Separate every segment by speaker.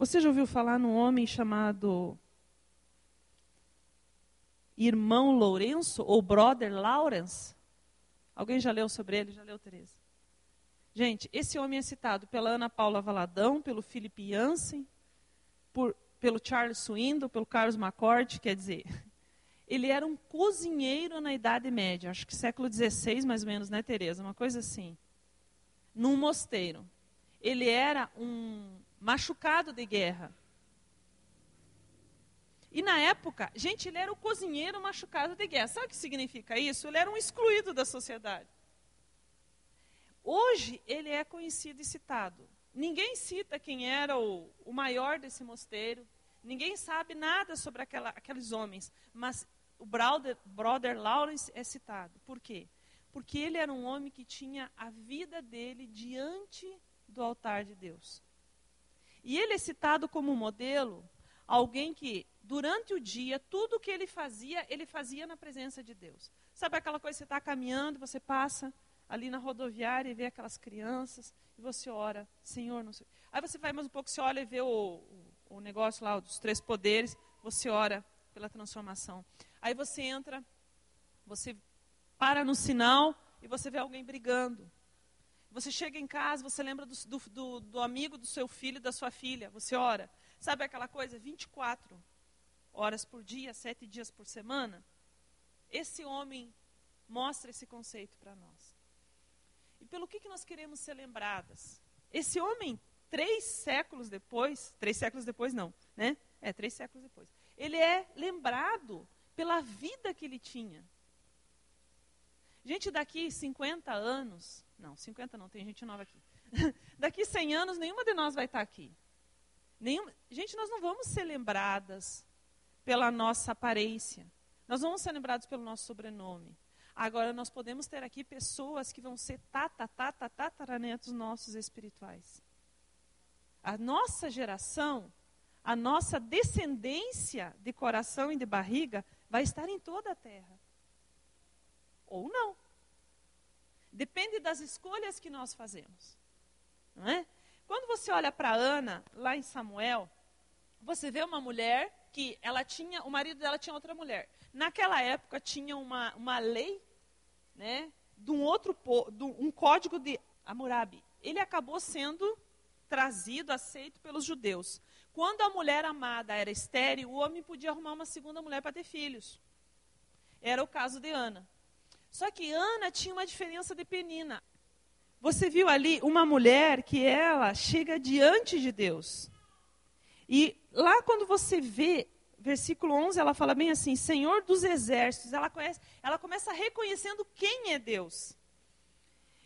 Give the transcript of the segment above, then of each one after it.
Speaker 1: Você já ouviu falar num homem chamado Irmão Lourenço ou Brother Lawrence? Alguém já leu sobre ele? Já leu, Tereza? Gente, esse homem é citado pela Ana Paula Valadão, pelo Philip Jansen, por, pelo Charles Swindon, pelo Carlos McCord, quer dizer, ele era um cozinheiro na Idade Média, acho que século XVI mais ou menos, né, Tereza? Uma coisa assim. Num mosteiro. Ele era um machucado de guerra. E na época, gente, ele era o cozinheiro machucado de guerra. Sabe o que significa isso? Ele era um excluído da sociedade. Hoje ele é conhecido e citado. Ninguém cita quem era o, o maior desse mosteiro. Ninguém sabe nada sobre aquela, aqueles homens. Mas o brother, brother Lawrence é citado. Por quê? Porque ele era um homem que tinha a vida dele diante do altar de Deus. E ele é citado como modelo, alguém que, durante o dia, tudo que ele fazia, ele fazia na presença de Deus. Sabe aquela coisa, você está caminhando, você passa ali na rodoviária e vê aquelas crianças, e você ora, Senhor, não sei. Aí você vai mais um pouco, você olha e vê o, o, o negócio lá dos três poderes, você ora pela transformação. Aí você entra, você para no sinal e você vê alguém brigando. Você chega em casa, você lembra do, do, do amigo do seu filho, da sua filha, você ora. Sabe aquela coisa? 24 horas por dia, sete dias por semana? Esse homem mostra esse conceito para nós. E pelo que, que nós queremos ser lembradas? Esse homem, três séculos depois, três séculos depois não, né? É, três séculos depois. Ele é lembrado pela vida que ele tinha. Gente, daqui 50 anos, não, 50 não, tem gente nova aqui. daqui 100 anos, nenhuma de nós vai estar aqui. Nenhum, gente, nós não vamos ser lembradas pela nossa aparência. Nós vamos ser lembrados pelo nosso sobrenome. Agora, nós podemos ter aqui pessoas que vão ser tata, tata, tataranetos nossos espirituais. A nossa geração, a nossa descendência de coração e de barriga vai estar em toda a terra. Ou não. Depende das escolhas que nós fazemos. Não é? Quando você olha para Ana, lá em Samuel, você vê uma mulher que ela tinha, o marido dela tinha outra mulher. Naquela época tinha uma, uma lei, né, de um outro, de um código de Hammurabi. Ele acabou sendo trazido, aceito pelos judeus. Quando a mulher amada era estéril, o homem podia arrumar uma segunda mulher para ter filhos. Era o caso de Ana. Só que Ana tinha uma diferença de Penina. Você viu ali uma mulher que ela chega diante de Deus. E lá quando você vê, versículo 11, ela fala bem assim: Senhor dos exércitos. Ela, conhece, ela começa reconhecendo quem é Deus.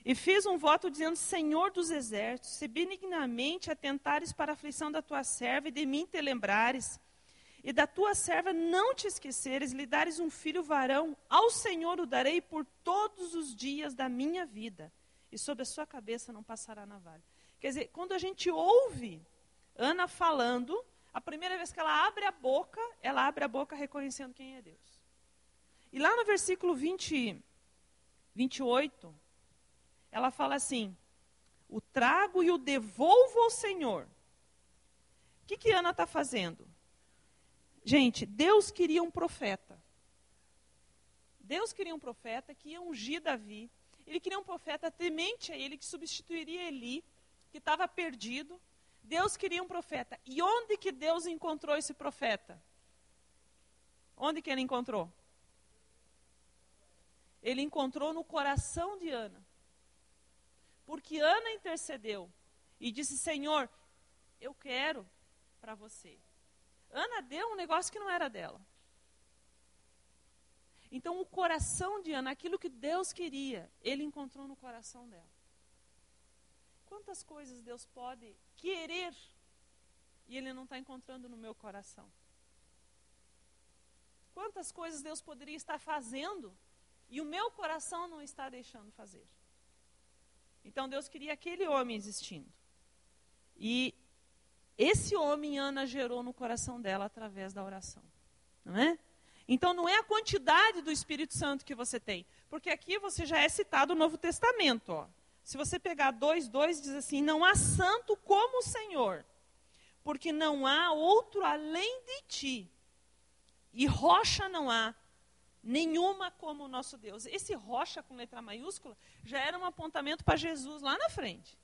Speaker 1: E fez um voto dizendo: Senhor dos exércitos, se benignamente atentares para a aflição da tua serva e de mim te lembrares, e da tua serva não te esqueceres, lhe dares um filho varão, ao Senhor o darei por todos os dias da minha vida, e sobre a sua cabeça não passará navalha. Quer dizer, quando a gente ouve Ana falando, a primeira vez que ela abre a boca, ela abre a boca reconhecendo quem é Deus. E lá no versículo 20, 28, ela fala assim: o trago e o devolvo ao Senhor. O que, que Ana está fazendo? Gente, Deus queria um profeta. Deus queria um profeta que ia ungir Davi. Ele queria um profeta temente a ele, que substituiria Eli, que estava perdido. Deus queria um profeta. E onde que Deus encontrou esse profeta? Onde que ele encontrou? Ele encontrou no coração de Ana. Porque Ana intercedeu e disse: Senhor, eu quero para você. Ana deu um negócio que não era dela. Então, o coração de Ana, aquilo que Deus queria, ele encontrou no coração dela. Quantas coisas Deus pode querer e ele não está encontrando no meu coração? Quantas coisas Deus poderia estar fazendo e o meu coração não está deixando fazer? Então Deus queria aquele homem existindo. E esse homem Ana gerou no coração dela através da oração. Não é? Então não é a quantidade do Espírito Santo que você tem, porque aqui você já é citado o Novo Testamento, ó. Se você pegar 2, 2 diz assim: "Não há santo como o Senhor, porque não há outro além de ti. E rocha não há, nenhuma como o nosso Deus. Esse rocha com letra maiúscula já era um apontamento para Jesus lá na frente.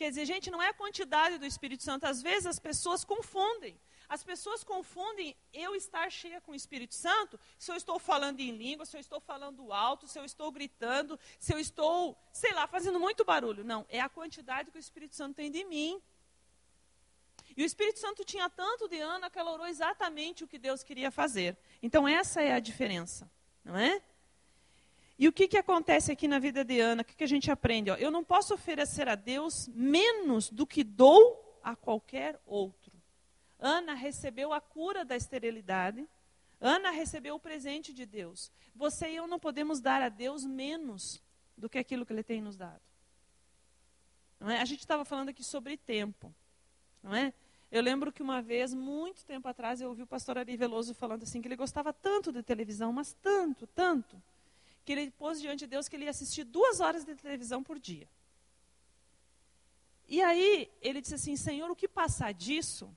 Speaker 1: Quer dizer, gente, não é a quantidade do Espírito Santo. Às vezes as pessoas confundem. As pessoas confundem eu estar cheia com o Espírito Santo se eu estou falando em língua, se eu estou falando alto, se eu estou gritando, se eu estou, sei lá, fazendo muito barulho. Não, é a quantidade que o Espírito Santo tem de mim. E o Espírito Santo tinha tanto de Ana que ela orou exatamente o que Deus queria fazer. Então essa é a diferença, não é? E o que, que acontece aqui na vida de Ana? O que, que a gente aprende? Ó, eu não posso oferecer a Deus menos do que dou a qualquer outro. Ana recebeu a cura da esterilidade. Ana recebeu o presente de Deus. Você e eu não podemos dar a Deus menos do que aquilo que Ele tem nos dado. É? A gente estava falando aqui sobre tempo. Não é? Eu lembro que uma vez, muito tempo atrás, eu ouvi o pastor Ari Veloso falando assim, que ele gostava tanto de televisão, mas tanto, tanto, que ele pôs diante de Deus que ele ia assistir duas horas de televisão por dia. E aí ele disse assim, Senhor, o que passar disso,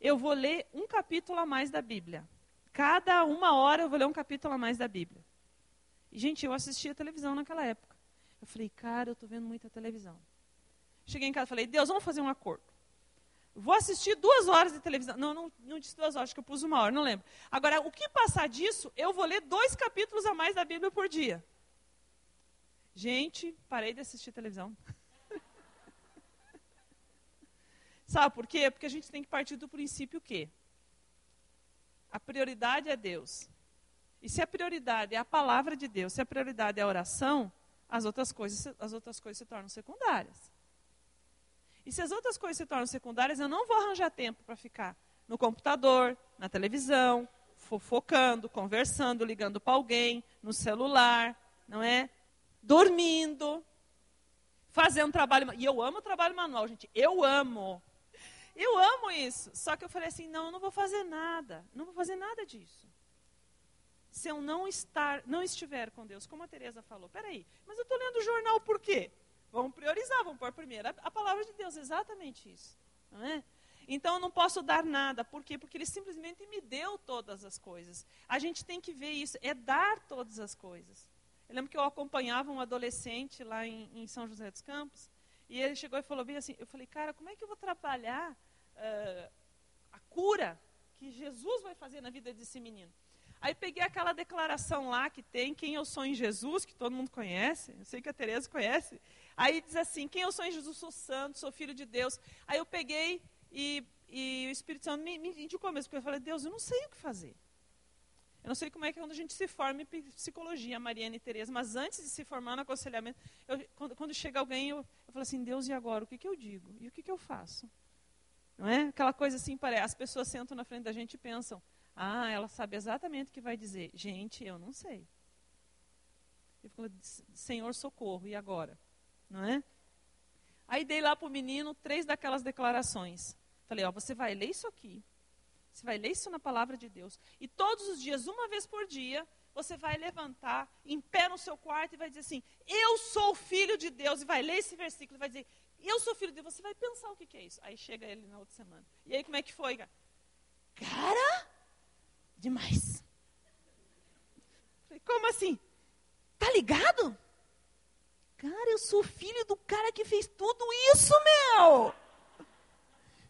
Speaker 1: eu vou ler um capítulo a mais da Bíblia. Cada uma hora eu vou ler um capítulo a mais da Bíblia. E, gente, eu assistia televisão naquela época. Eu falei, cara, eu estou vendo muita televisão. Cheguei em casa e falei, Deus, vamos fazer um acordo. Vou assistir duas horas de televisão. Não, não, não disse duas horas, acho que eu pus uma hora, não lembro. Agora, o que passar disso, eu vou ler dois capítulos a mais da Bíblia por dia. Gente, parei de assistir televisão. Sabe por quê? Porque a gente tem que partir do princípio que a prioridade é Deus. E se a prioridade é a palavra de Deus, se a prioridade é a oração, as outras coisas, as outras coisas se tornam secundárias. E se as outras coisas se tornam secundárias, eu não vou arranjar tempo para ficar no computador, na televisão, fofocando, conversando, ligando para alguém, no celular, não é? Dormindo, fazendo trabalho. E eu amo trabalho manual, gente. Eu amo. Eu amo isso. Só que eu falei assim: não, eu não vou fazer nada. Não vou fazer nada disso. Se eu não estar, não estiver com Deus, como a Teresa falou, peraí, mas eu estou lendo o jornal por quê? Vamos priorizar, vamos pôr primeiro a, palavra de Deus, exatamente isso. Não é? Então eu não posso dar nada, por quê? Porque Ele simplesmente me deu todas as coisas. A gente tem que ver isso, é dar todas as coisas. Eu lembro que eu acompanhava um adolescente lá em, em São José dos Campos, e ele chegou e falou bem assim, eu falei, cara, como é que eu vou trabalhar uh, a cura que Jesus vai fazer na vida desse menino? Aí peguei aquela declaração lá que tem, quem eu sou em Jesus, que todo mundo conhece, eu sei que a Tereza conhece. Aí diz assim, quem eu sou em Jesus, sou santo, sou filho de Deus. Aí eu peguei e, e o Espírito Santo me, me indicou mesmo, porque eu falei, Deus, eu não sei o que fazer. Eu não sei como é que é quando a gente se forma em psicologia, Mariana e Tereza, mas antes de se formar no aconselhamento, eu, quando, quando, chega alguém, eu, eu falo assim, Deus, e agora? O que, que eu digo? E o que, que eu faço? Não é? Aquela coisa assim, parece, as pessoas sentam na frente da gente e pensam, ah, ela sabe exatamente o que vai dizer. Gente, eu não sei. Eu falo, Senhor, socorro, e agora? Não é? Aí dei lá para o menino três daquelas declarações. Falei, ó, você vai ler isso aqui, você vai ler isso na palavra de Deus. E todos os dias, uma vez por dia, você vai levantar em pé no seu quarto e vai dizer assim: Eu sou filho de Deus. E vai ler esse versículo e vai dizer: Eu sou filho de Deus. Você vai pensar o que, que é isso. Aí chega ele na outra semana. E aí como é que foi, cara? Cara, demais. Falei, como assim? Tá ligado? Cara, eu sou filho do cara que fez tudo isso, meu.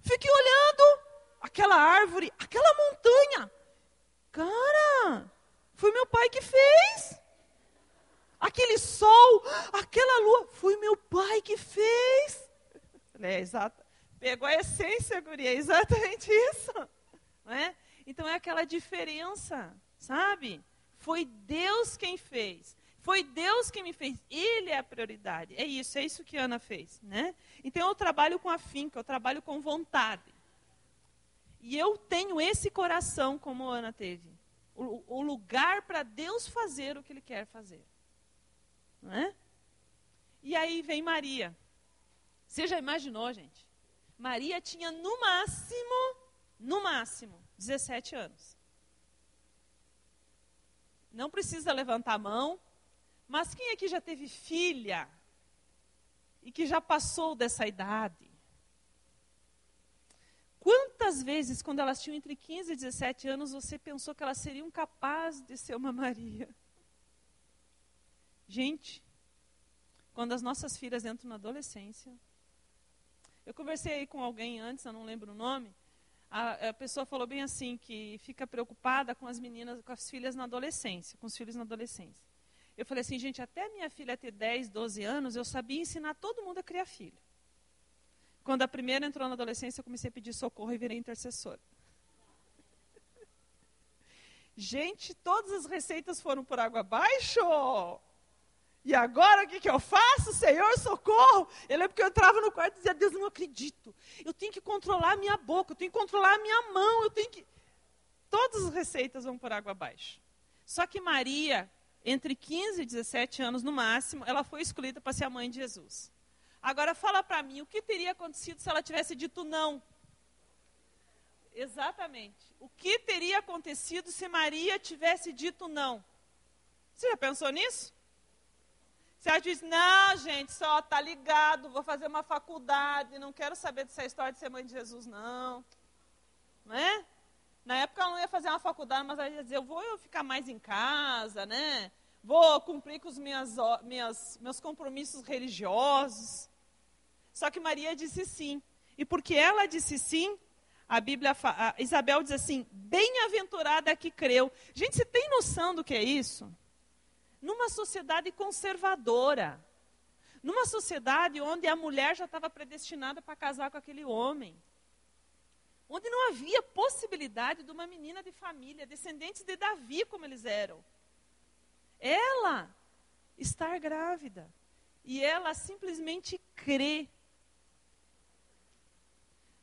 Speaker 1: Fiquei olhando aquela árvore, aquela montanha. Cara, foi meu pai que fez. Aquele sol, aquela lua, foi meu pai que fez. É, exato. Pegou a essência, guria, é exatamente isso. Não é? Então é aquela diferença, sabe? Foi Deus quem fez. Foi Deus quem me fez. Ele é a prioridade. É isso, é isso que Ana fez, né? Então eu trabalho com afinco, eu trabalho com vontade. E eu tenho esse coração como Ana teve. O, o lugar para Deus fazer o que Ele quer fazer. Não é? E aí vem Maria. Você já imaginou, gente? Maria tinha no máximo, no máximo, 17 anos. Não precisa levantar a mão, mas quem aqui já teve filha e que já passou dessa idade? Quantas vezes, quando elas tinham entre 15 e 17 anos, você pensou que elas seriam capazes de ser uma Maria? Gente, quando as nossas filhas entram na adolescência, eu conversei aí com alguém antes, eu não lembro o nome, a, a, pessoa falou bem assim, que fica preocupada com as meninas, com as filhas na adolescência, com os filhos na adolescência. Eu falei assim, gente, até minha filha ter 10, 12 anos, eu sabia ensinar todo mundo a criar filho. Quando a primeira entrou na adolescência, eu comecei a pedir socorro e virei intercessora. Gente, todas as receitas foram por água abaixo. E agora o que, que eu faço? Senhor, socorro! Eu lembro que eu entrava no quarto e dizia, Deus, não acredito. Eu tenho que controlar a minha boca, eu tenho que controlar a minha mão, eu tenho que. Todas as receitas vão por água abaixo. Só que Maria, entre 15 e 17 anos no máximo, ela foi escolhida para ser a mãe de Jesus. Agora fala para mim, o que teria acontecido se ela tivesse dito não? Exatamente. O que teria acontecido se Maria tivesse dito não? Você já pensou nisso? Se ela disse, não, gente, só tá ligado, vou fazer uma faculdade, não quero saber dessa história de ser mãe de Jesus, não. Não é? Na época ela não ia fazer uma faculdade, mas ela ia dizer, eu vou ficar mais em casa, né? Vou cumprir com os minhas, minhas, meus compromissos religiosos. Só que Maria disse sim. E porque ela disse sim, a Bíblia, a Isabel diz assim: bem-aventurada que creu. Gente, você tem noção do que é isso? Numa sociedade conservadora, numa sociedade onde a mulher já estava predestinada para casar com aquele homem, onde não havia possibilidade de uma menina de família, descendentes de Davi, como eles eram, ela estar grávida e ela simplesmente crê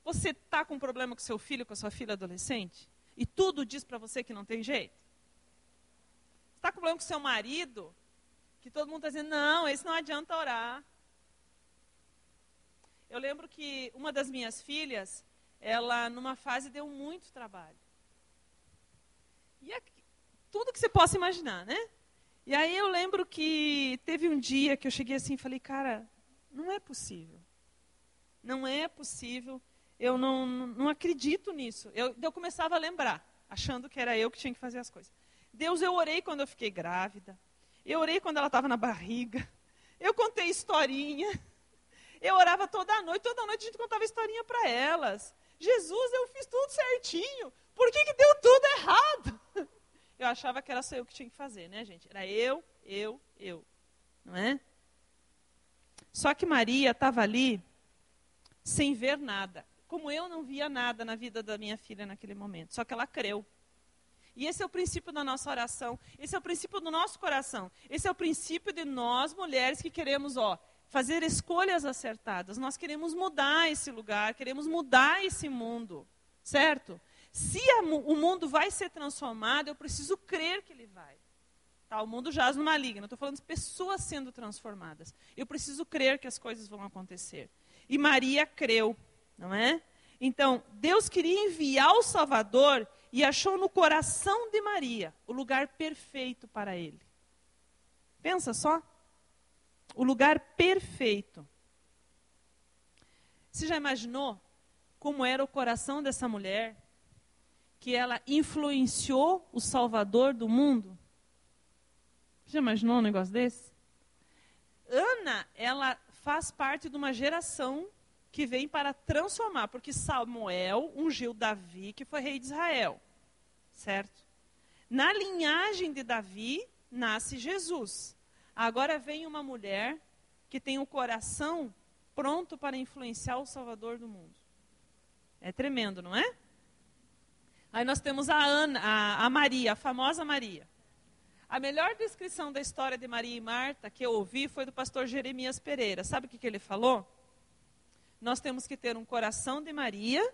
Speaker 1: você está com um problema com seu filho, com a sua filha adolescente? E tudo diz para você que não tem jeito? Está com problema com seu marido? Que todo mundo está dizendo, não, esse não adianta orar. Eu lembro que uma das minhas filhas, ela numa fase deu muito trabalho. E é tudo que você possa imaginar, né? E aí eu lembro que teve um dia que eu cheguei assim e falei, cara, não é possível. Não é possível eu não, não acredito nisso. Eu, eu começava a lembrar, achando que era eu que tinha que fazer as coisas. Deus, eu orei quando eu fiquei grávida. Eu orei quando ela estava na barriga. Eu contei historinha. Eu orava toda noite. Toda noite a gente contava historinha para elas. Jesus, eu fiz tudo certinho. Por que, que deu tudo errado? Eu achava que era só eu que tinha que fazer, né, gente? Era eu, eu, eu. Não é? Só que Maria estava ali sem ver nada como eu não via nada na vida da minha filha naquele momento. Só que ela creu. E esse é o princípio da nossa oração. Esse é o princípio do nosso coração. Esse é o princípio de nós, mulheres, que queremos, ó, fazer escolhas acertadas. Nós queremos mudar esse lugar, queremos mudar esse mundo. Certo? Se a, o mundo vai ser transformado, eu preciso crer que ele vai. Tá, o mundo jaz no maligno. Estou falando de pessoas sendo transformadas. Eu preciso crer que as coisas vão acontecer. E Maria creu não é? Então, Deus queria enviar o Salvador e achou no coração de Maria o lugar perfeito para ele. Pensa só. O lugar perfeito. Você já imaginou como era o coração dessa mulher? Que ela influenciou o Salvador do mundo? Já imaginou um negócio desse? Ana, ela faz parte de uma geração que vem para transformar, porque Samuel ungiu Davi, que foi rei de Israel. Certo? Na linhagem de Davi nasce Jesus. Agora vem uma mulher que tem o coração pronto para influenciar o Salvador do mundo. É tremendo, não é? Aí nós temos a Ana, a, a Maria, a famosa Maria. A melhor descrição da história de Maria e Marta que eu ouvi foi do pastor Jeremias Pereira. Sabe o que, que ele falou? nós temos que ter um coração de Maria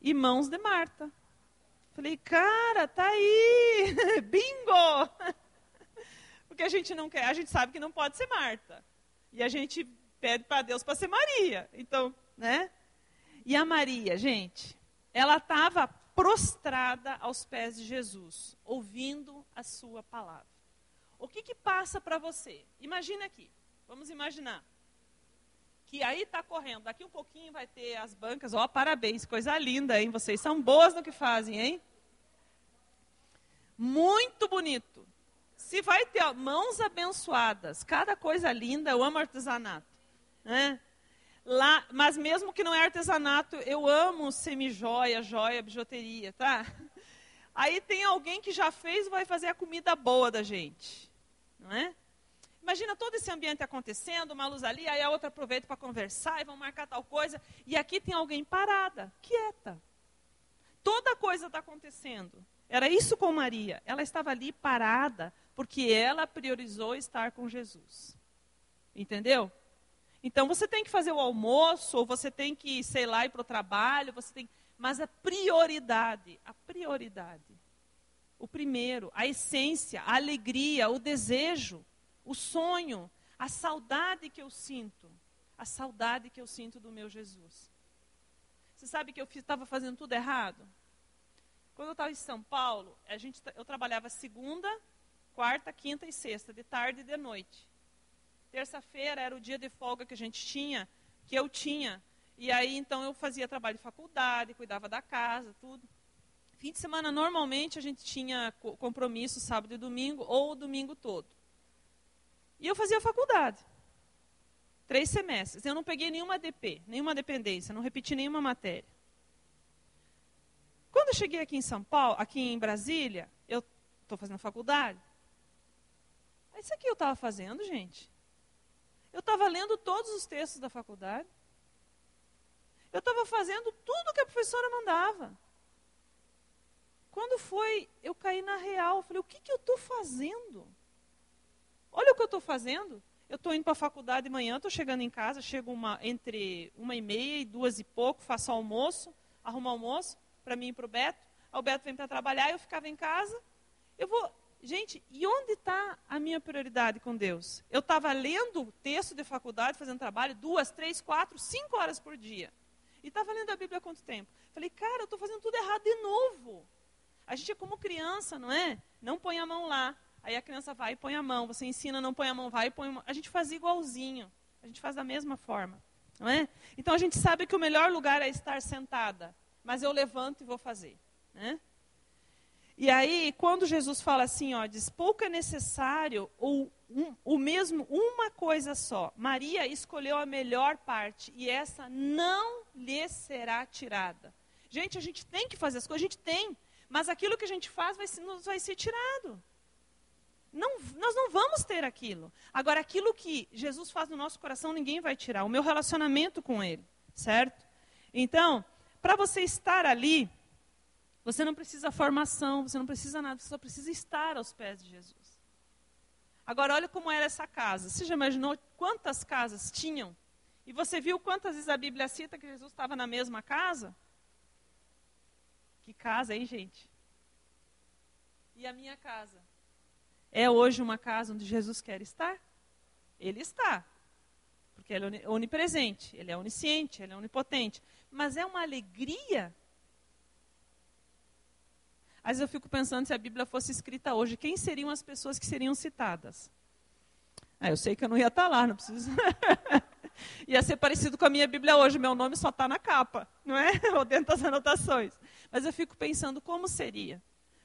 Speaker 1: e mãos de Marta. Falei, cara, tá aí, bingo! Porque a gente não quer, a gente sabe que não pode ser Marta. E a gente pede para Deus para ser Maria. Então, né? E a Maria, gente, ela estava prostrada aos pés de Jesus, ouvindo a sua palavra. O que que passa para você? Imagina aqui, vamos imaginar que aí está correndo. Daqui um pouquinho vai ter as bancas. Ó, parabéns, coisa linda, hein? Vocês são boas no que fazem, hein? Muito bonito. Se vai ter ó, mãos abençoadas, cada coisa linda, eu amo artesanato. Né? Lá, mas mesmo que não é artesanato, eu amo semi-joia, joia, bijuteria, tá? Aí tem alguém que já fez vai fazer a comida boa da gente. Não é? Imagina todo esse ambiente acontecendo, uma luz ali, aí a outra aproveita para conversar e vão marcar tal coisa. E aqui tem alguém parada, quieta. Toda coisa está acontecendo. Era isso com Maria. Ela estava ali parada, porque ela priorizou estar com Jesus. Entendeu? Então você tem que fazer o almoço, ou você tem que, sei lá, ir para o trabalho, você tem. Mas a prioridade, a prioridade. O primeiro, a essência, a alegria, o desejo o sonho, a saudade que eu sinto, a saudade que eu sinto do meu Jesus. Você sabe que eu estava fazendo tudo errado? Quando eu estava em São Paulo, a gente, eu trabalhava segunda, quarta, quinta e sexta, de tarde e de noite. Terça-feira era o dia de folga que a gente tinha, que eu tinha. E aí, então, eu fazia trabalho de faculdade, cuidava da casa, tudo. Fim de semana, normalmente, a gente tinha compromisso sábado e domingo, ou domingo todo. E eu fazia faculdade. Três semestres. Eu não peguei nenhuma DP, nenhuma dependência, não repeti nenhuma matéria. Quando eu cheguei aqui em São Paulo, aqui em Brasília, eu estou fazendo faculdade. Isso aqui eu estava fazendo, gente. Eu estava lendo todos os textos da faculdade. Eu estava fazendo tudo que a professora mandava. Quando foi, eu caí na real. Eu falei, o que, que eu estou fazendo? Olha o que eu estou fazendo. Eu estou indo para a faculdade de manhã, estou chegando em casa, chego uma, entre uma e meia e duas e pouco, faço almoço, arrumo almoço para mim e para o Beto. O Beto vem para trabalhar, eu ficava em casa. Eu vou. Gente, e onde está a minha prioridade com Deus? Eu estava lendo texto de faculdade, fazendo trabalho, duas, três, quatro, cinco horas por dia. E estava lendo a Bíblia há quanto tempo? Falei, cara, eu estou fazendo tudo errado de novo. A gente é como criança, não é? Não põe a mão lá. Aí a criança vai e põe a mão. Você ensina, não põe a mão, vai e põe a mão. A gente faz igualzinho. A gente faz da mesma forma. Não é? Então a gente sabe que o melhor lugar é estar sentada. Mas eu levanto e vou fazer. Né? E aí, quando Jesus fala assim, ó, diz, pouco é necessário, ou um, o mesmo, uma coisa só. Maria escolheu a melhor parte, e essa não lhe será tirada. Gente, a gente tem que fazer as coisas, a gente tem, mas aquilo que a gente faz vai, nos vai ser tirado. Não, nós não vamos ter aquilo. Agora, aquilo que Jesus faz no nosso coração, ninguém vai tirar. O meu relacionamento com Ele, certo? Então, para você estar ali, você não precisa formação, você não precisa nada, você só precisa estar aos pés de Jesus. Agora, olha como era essa casa. Você já imaginou quantas casas tinham? E você viu quantas vezes a Bíblia cita que Jesus estava na mesma casa? Que casa, hein, gente? E a minha casa? É hoje uma casa onde Jesus quer estar? Ele está. Porque ele é onipresente, ele é onisciente, ele é onipotente. Mas é uma alegria. Às vezes eu fico pensando se a Bíblia fosse escrita hoje, quem seriam as pessoas que seriam citadas? Ah, eu sei que eu não ia estar lá, não preciso. ia ser parecido com a minha Bíblia hoje, meu nome só está na capa, não é? Ou dentro das anotações. Mas eu fico pensando como seria.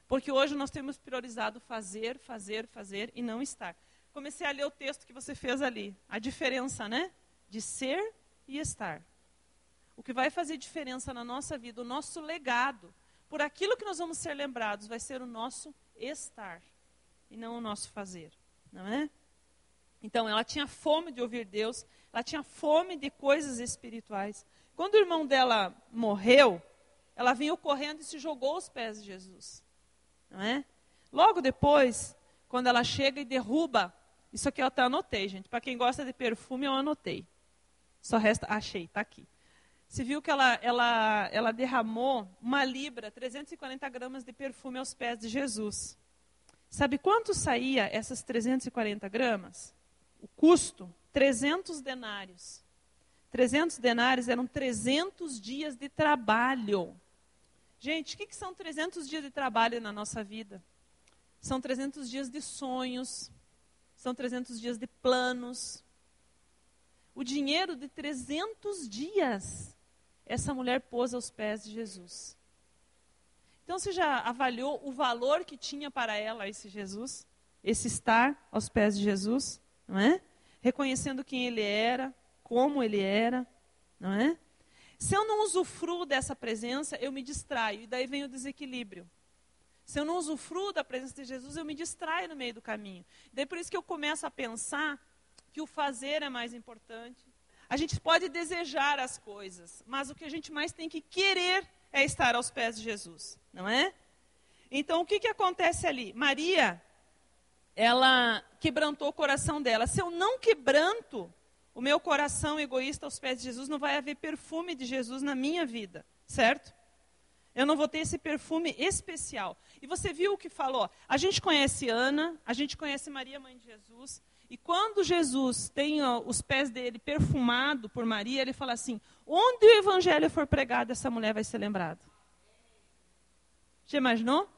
Speaker 1: Porque hoje nós temos priorizado fazer, fazer, fazer e não estar. Comecei a ler o texto que você fez ali. A diferença, né? De ser e estar. O que vai fazer diferença na nossa vida, o nosso legado, por aquilo que nós vamos ser lembrados, vai ser o nosso estar e não o nosso fazer, não é? Então, ela tinha fome de ouvir Deus, ela tinha fome de coisas espirituais. Quando o irmão dela morreu, ela veio correndo e se jogou aos pés de Jesus. Não é? Logo depois, quando ela chega e derruba, isso aqui eu até anotei, gente. Para quem gosta de perfume, eu anotei. Só resta, achei, está aqui. Você viu que ela, ela, ela derramou uma libra, 340 gramas de perfume aos pés de Jesus. Sabe quanto saía essas 340 gramas? O custo? 300 denários. 300 denários eram 300 dias de trabalho. Gente, o que, que são 300 dias de trabalho na nossa vida? São 300 dias de sonhos, são 300 dias de planos. o dinheiro de 300 dias essa mulher pôs aos pés de Jesus. Então você já avaliou o valor que tinha para ela esse Jesus? Esse estar aos pés de Jesus, não é? Reconhecendo quem ele era, como ele era, não é? Se eu não usufruo dessa presença, eu me distraio, e daí vem o desequilíbrio. Se eu não usufruo da presença de Jesus, eu me distraio no meio do caminho. Daí por isso que eu começo a pensar que o fazer é mais importante. A gente pode desejar as coisas, mas o que a gente mais tem que querer é estar aos pés de Jesus, não é? Então o que, que acontece ali? Maria, ela quebrantou o coração dela. Se eu não quebranto o meu coração egoísta aos pés de Jesus, não vai haver perfume de Jesus na minha vida, certo? Eu não vou ter esse perfume especial. E você viu o que falou? A gente conhece Ana, a gente conhece Maria, mãe de Jesus. E quando Jesus tem ó, os pés dele perfumado por Maria, ele fala assim: onde o evangelho for pregado, essa mulher vai ser lembrada. Já imaginou?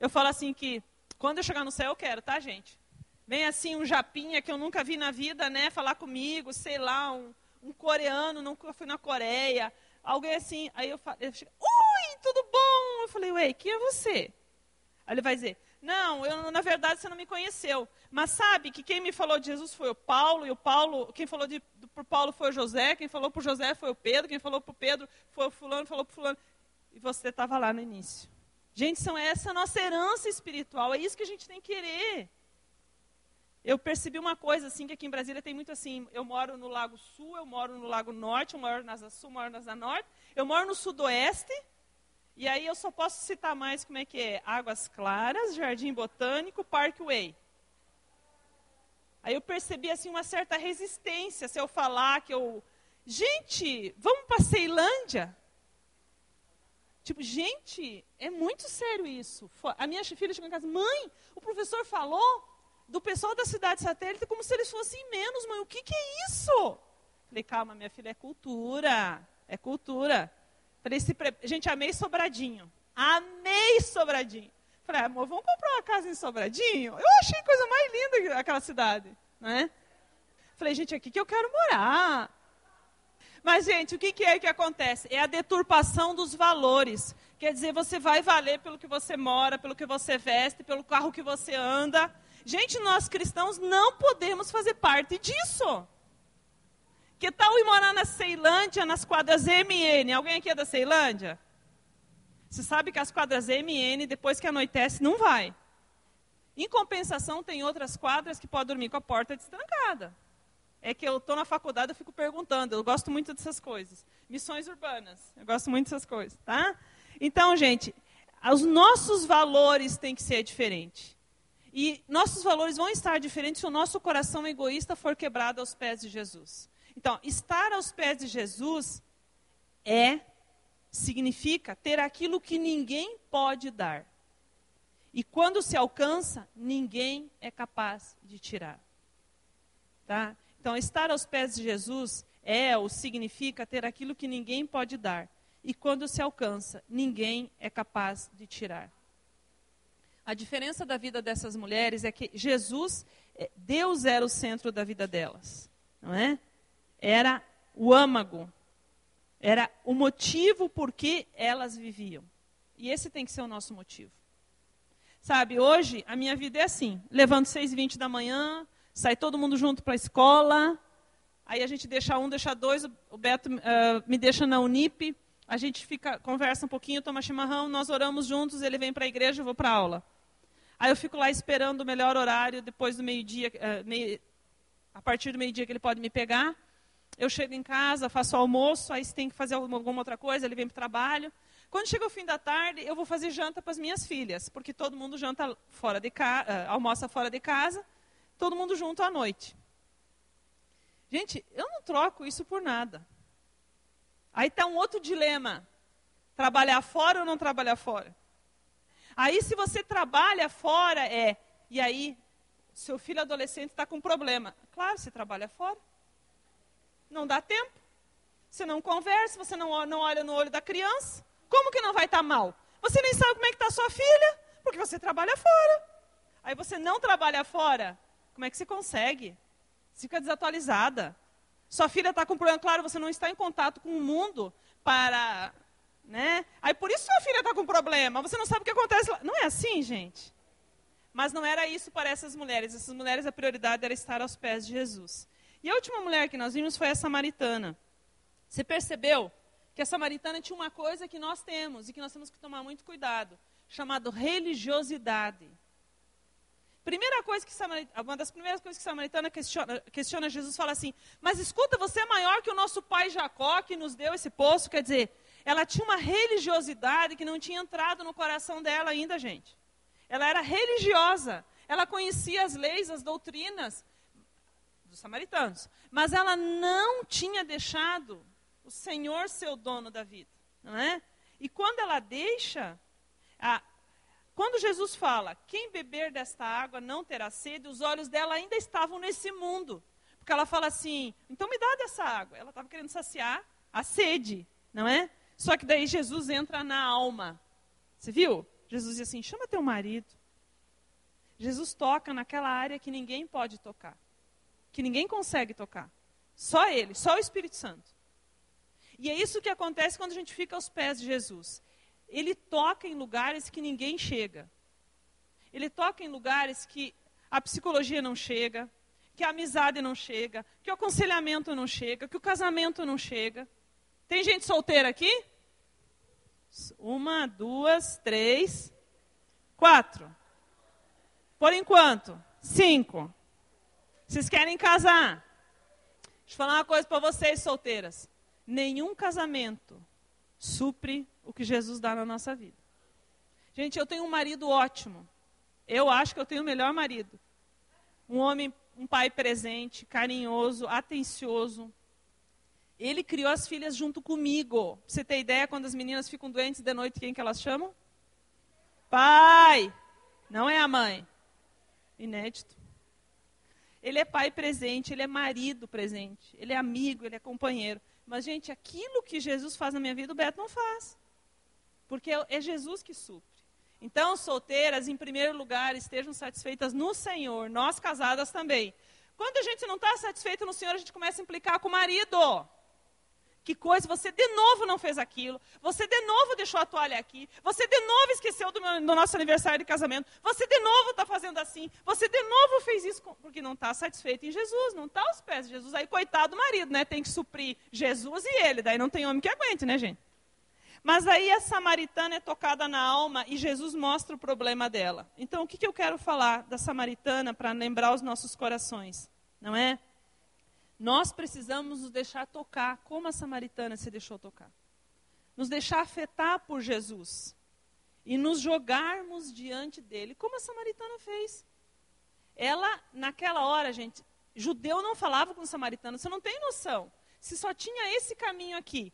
Speaker 1: Eu falo assim que quando eu chegar no céu, eu quero, tá, gente? Vem assim um japinha que eu nunca vi na vida, né, falar comigo, sei lá, um, um coreano, nunca fui na Coreia, alguém assim. Aí eu falo, oi, tudo bom? Eu falei, ué, quem é você? Aí ele vai dizer, não, eu, na verdade você não me conheceu. Mas sabe que quem me falou de Jesus foi o Paulo, e o Paulo, quem falou para Paulo foi o José, quem falou para o José foi o Pedro, quem falou para o Pedro foi o fulano, falou para o fulano. E você estava lá no início. Gente, são essa a nossa herança espiritual, é isso que a gente tem que querer. Eu percebi uma coisa, assim, que aqui em Brasília tem muito assim, eu moro no Lago Sul, eu moro no Lago Norte, eu moro na Sul, eu moro na Norte, eu moro no Sudoeste, e aí eu só posso citar mais como é que é, Águas Claras, Jardim Botânico, Parkway. Aí eu percebi, assim, uma certa resistência, se eu falar que eu... Gente, vamos para Ceilândia? Tipo, gente, é muito sério isso. A minha filha chegou em casa, mãe, o professor falou do pessoal da cidade satélite como se eles fossem menos, mãe. O que, que é isso? Falei, calma, minha filha, é cultura. É cultura. Falei, se pre... gente, amei Sobradinho. Amei Sobradinho. Falei, amor, vamos comprar uma casa em Sobradinho? Eu achei coisa mais linda aquela cidade. Né? Falei, gente, aqui que eu quero morar. Mas, gente, o que, que é que acontece? É a deturpação dos valores. Quer dizer, você vai valer pelo que você mora, pelo que você veste, pelo carro que você anda. Gente, nós cristãos não podemos fazer parte disso. Que tal ir morar na Ceilândia, nas quadras MN? Alguém aqui é da Ceilândia? Você sabe que as quadras MN, depois que anoitece, não vai. Em compensação, tem outras quadras que pode dormir com a porta destrancada. É que eu estou na faculdade, eu fico perguntando, eu gosto muito dessas coisas. Missões urbanas, eu gosto muito dessas coisas, tá? Então, gente, os nossos valores têm que ser diferentes. E nossos valores vão estar diferentes se o nosso coração egoísta for quebrado aos pés de Jesus. Então, estar aos pés de Jesus é significa ter aquilo que ninguém pode dar. E quando se alcança, ninguém é capaz de tirar. Tá? Então, estar aos pés de Jesus é ou significa ter aquilo que ninguém pode dar. E quando se alcança, ninguém é capaz de tirar. A diferença da vida dessas mulheres é que Jesus, é, Deus era o centro da vida delas, não é? Era o âmago, era o motivo por que elas viviam. E esse tem que ser o nosso motivo. Sabe, hoje a minha vida é assim: levanto seis e vinte da manhã, sai todo mundo junto para a escola, aí a gente deixa um, deixa dois, o Beto uh, me deixa na Unip, a gente fica, conversa um pouquinho, toma chimarrão, nós oramos juntos, ele vem para a igreja, eu vou para a aula. Aí eu fico lá esperando o melhor horário, depois do meio-dia, uh, meio, a partir do meio-dia que ele pode me pegar. Eu chego em casa, faço almoço, aí se tem que fazer alguma, outra coisa, ele vem para o trabalho. Quando chega o fim da tarde, eu vou fazer janta para as minhas filhas, porque todo mundo janta fora de casa, uh, almoça fora de casa, todo mundo junto à noite. Gente, eu não troco isso por nada. Aí está um outro dilema: trabalhar fora ou não trabalhar fora? Aí, se você trabalha fora, é. E aí, seu filho adolescente está com problema. Claro, você trabalha fora. Não dá tempo. Você não conversa, você não, não olha no olho da criança. Como que não vai estar tá mal? Você nem sabe como é que está sua filha, porque você trabalha fora. Aí você não trabalha fora, como é que você consegue? Você fica desatualizada. Sua filha está com problema, claro, você não está em contato com o mundo para. Né? Aí por isso sua filha está com problema, você não sabe o que acontece lá. Não é assim, gente. Mas não era isso para essas mulheres. Essas mulheres, a prioridade era estar aos pés de Jesus. E a última mulher que nós vimos foi a samaritana. Você percebeu que a samaritana tinha uma coisa que nós temos e que nós temos que tomar muito cuidado, chamado religiosidade. Primeira coisa que uma das primeiras coisas que a samaritana questiona, questiona Jesus fala assim: Mas escuta, você é maior que o nosso pai Jacó que nos deu esse poço. Quer dizer, ela tinha uma religiosidade que não tinha entrado no coração dela ainda, gente. Ela era religiosa. Ela conhecia as leis, as doutrinas dos samaritanos. Mas ela não tinha deixado o Senhor ser o dono da vida. Não é? E quando ela deixa, a, quando Jesus fala, quem beber desta água não terá sede, os olhos dela ainda estavam nesse mundo. Porque ela fala assim, então me dá dessa água. Ela estava querendo saciar a sede, não é? Só que daí Jesus entra na alma. Você viu? Jesus diz assim, chama teu marido. Jesus toca naquela área que ninguém pode tocar. Que ninguém consegue tocar. Só ele, só o Espírito Santo. E é isso que acontece quando a gente fica aos pés de Jesus ele toca em lugares que ninguém chega. Ele toca em lugares que a psicologia não chega, que a amizade não chega, que o aconselhamento não chega, que o casamento não chega. Tem gente solteira aqui? Uma, duas, três, quatro. Por enquanto, cinco. Vocês querem casar? Deixa eu falar uma coisa para vocês, solteiras. Nenhum casamento supre o que Jesus dá na nossa vida. Gente, eu tenho um marido ótimo. Eu acho que eu tenho o melhor marido. Um homem, um pai presente, carinhoso, atencioso. Ele criou as filhas junto comigo. Você ter ideia, quando as meninas ficam doentes de noite, quem que elas chamam? Pai! Não é a mãe. Inédito. Ele é pai presente, ele é marido presente, ele é amigo, ele é companheiro. Mas, gente, aquilo que Jesus faz na minha vida, o Beto não faz. Porque é Jesus que supre. Então, solteiras, em primeiro lugar, estejam satisfeitas no Senhor. Nós, casadas, também. Quando a gente não está satisfeita no Senhor, a gente começa a implicar com o marido. Que coisa, você de novo não fez aquilo, você de novo deixou a toalha aqui, você de novo esqueceu do, meu, do nosso aniversário de casamento, você de novo está fazendo assim, você de novo fez isso porque não está satisfeito em Jesus, não está aos pés de Jesus. Aí, coitado do marido, né? Tem que suprir Jesus e ele, daí não tem homem que aguente, né, gente? Mas aí a samaritana é tocada na alma e Jesus mostra o problema dela. Então, o que, que eu quero falar da samaritana para lembrar os nossos corações? Não é? Nós precisamos nos deixar tocar, como a samaritana se deixou tocar. Nos deixar afetar por Jesus. E nos jogarmos diante dele, como a samaritana fez. Ela, naquela hora, gente, judeu não falava com samaritano, você não tem noção. Se só tinha esse caminho aqui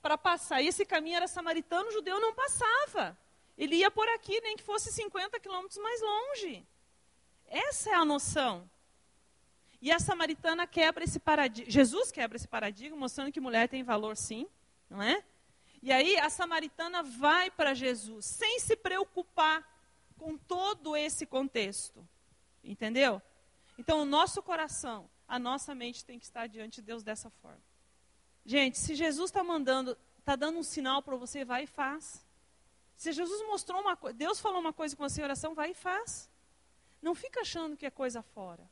Speaker 1: para passar, e esse caminho era samaritano, judeu não passava. Ele ia por aqui, nem que fosse 50 quilômetros mais longe. Essa é a noção. E a samaritana quebra esse paradigma. Jesus quebra esse paradigma, mostrando que mulher tem valor sim, não é? E aí a samaritana vai para Jesus, sem se preocupar com todo esse contexto. Entendeu? Então o nosso coração, a nossa mente tem que estar diante de Deus dessa forma. Gente, se Jesus está mandando, está dando um sinal para você, vai e faz. Se Jesus mostrou uma coisa, Deus falou uma coisa com você em oração, vai e faz. Não fica achando que é coisa fora.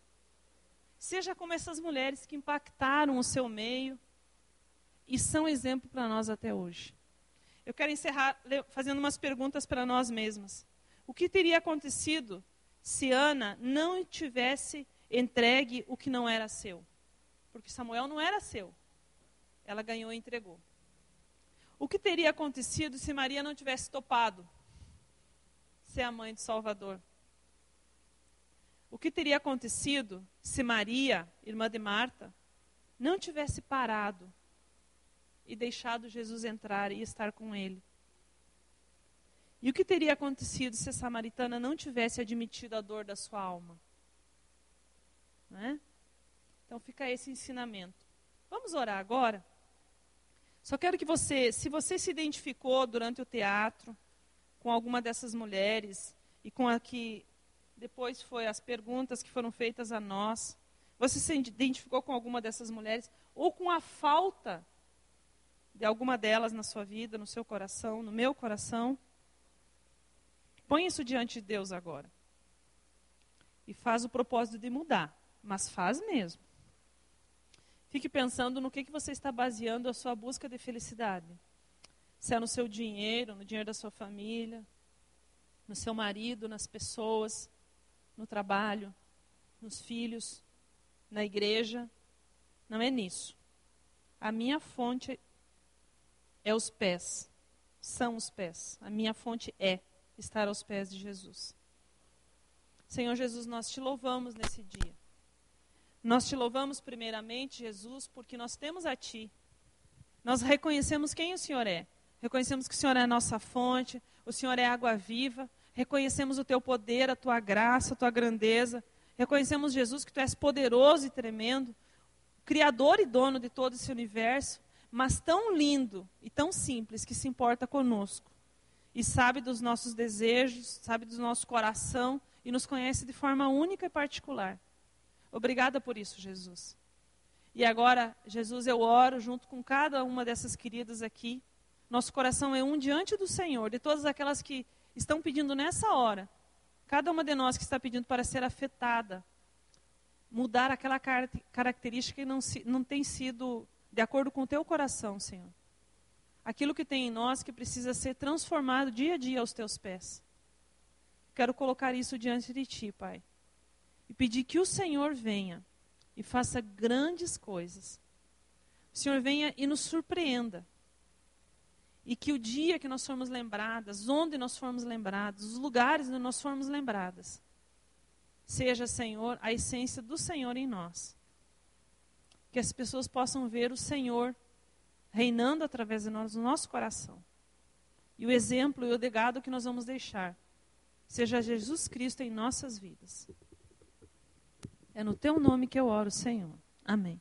Speaker 1: Seja como essas mulheres que impactaram o seu meio e são exemplo para nós até hoje. Eu quero encerrar fazendo umas perguntas para nós mesmas. O que teria acontecido se Ana não tivesse entregue o que não era seu? Porque Samuel não era seu. Ela ganhou e entregou. O que teria acontecido se Maria não tivesse topado ser a mãe de Salvador? O que teria acontecido se Maria, irmã de Marta, não tivesse parado e deixado Jesus entrar e estar com ele? E o que teria acontecido se a samaritana não tivesse admitido a dor da sua alma? É? Então fica esse ensinamento. Vamos orar agora? Só quero que você, se você se identificou durante o teatro com alguma dessas mulheres e com a que depois foi as perguntas que foram feitas a nós. Você se identificou com alguma dessas mulheres? Ou com a falta de alguma delas na sua vida, no seu coração, no meu coração? Põe isso diante de Deus agora. E faz o propósito de mudar. Mas faz mesmo. Fique pensando no que, que você está baseando a sua busca de felicidade. Se é no seu dinheiro, no dinheiro da sua família, no seu marido, nas pessoas, no trabalho, nos filhos, na igreja. Não é nisso. A minha fonte é os pés. São os pés. A minha fonte é estar aos pés de Jesus. Senhor Jesus, nós te louvamos nesse dia. Nós te louvamos primeiramente, Jesus, porque nós temos a Ti. Nós reconhecemos quem o Senhor é. Reconhecemos que o Senhor é a nossa fonte, o Senhor é água viva. Reconhecemos o Teu poder, a Tua graça, a Tua grandeza. Reconhecemos, Jesus, que Tu és poderoso e tremendo, Criador e dono de todo esse universo, mas tão lindo e tão simples que se importa conosco. E sabe dos nossos desejos, sabe do nosso coração e nos conhece de forma única e particular. Obrigada por isso, Jesus. E agora, Jesus, eu oro junto com cada uma dessas queridas aqui. Nosso coração é um diante do Senhor, de todas aquelas que estão pedindo nessa hora. Cada uma de nós que está pedindo para ser afetada, mudar aquela car característica que não, se, não tem sido de acordo com o teu coração, Senhor. Aquilo que tem em nós que precisa ser transformado dia a dia aos teus pés. Quero colocar isso diante de ti, Pai e pedir que o Senhor venha e faça grandes coisas. O Senhor venha e nos surpreenda. E que o dia que nós formos lembradas, onde nós formos lembrados, os lugares onde nós formos lembradas, seja, Senhor, a essência do Senhor em nós. Que as pessoas possam ver o Senhor reinando através de nós, no nosso coração. E o exemplo e o legado que nós vamos deixar seja Jesus Cristo em nossas vidas. É no teu nome que eu oro, Senhor. Amém.